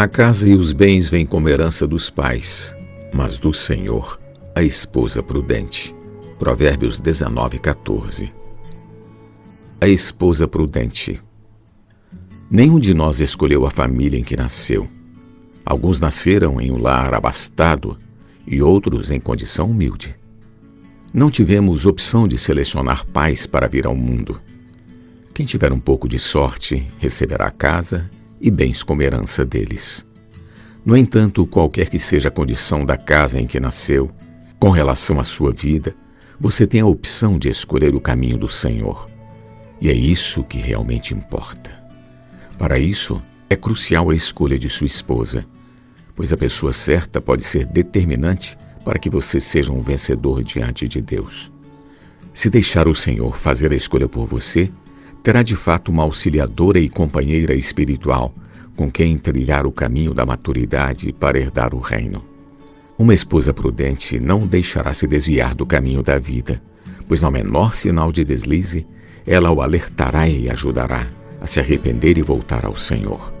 A casa e os bens vêm como herança dos pais, mas do Senhor a esposa prudente. Provérbios 19, 14. A esposa prudente. Nenhum de nós escolheu a família em que nasceu. Alguns nasceram em um lar abastado e outros em condição humilde. Não tivemos opção de selecionar pais para vir ao mundo. Quem tiver um pouco de sorte receberá casa e bens como herança deles. No entanto, qualquer que seja a condição da casa em que nasceu, com relação à sua vida, você tem a opção de escolher o caminho do Senhor. E é isso que realmente importa. Para isso, é crucial a escolha de sua esposa, pois a pessoa certa pode ser determinante para que você seja um vencedor diante de Deus. Se deixar o Senhor fazer a escolha por você, terá de fato uma auxiliadora e companheira espiritual com quem trilhar o caminho da maturidade para herdar o reino. Uma esposa prudente não deixará se desviar do caminho da vida, pois ao menor sinal de deslize, ela o alertará e ajudará a se arrepender e voltar ao Senhor.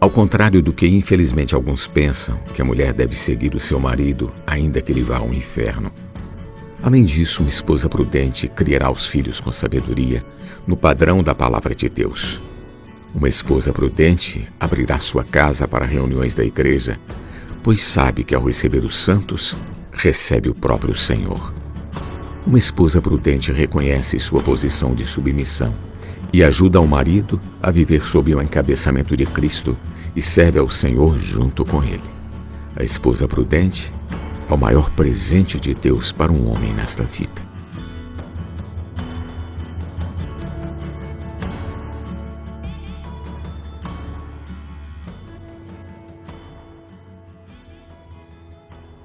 Ao contrário do que infelizmente alguns pensam, que a mulher deve seguir o seu marido, ainda que ele vá ao inferno. Além disso, uma esposa prudente criará os filhos com sabedoria, no padrão da palavra de Deus. Uma esposa prudente abrirá sua casa para reuniões da igreja, pois sabe que ao receber os santos, recebe o próprio Senhor. Uma esposa prudente reconhece sua posição de submissão e ajuda o marido a viver sob o encabeçamento de Cristo e serve ao Senhor junto com ele. A esposa prudente é o maior presente de Deus para um homem nesta vida.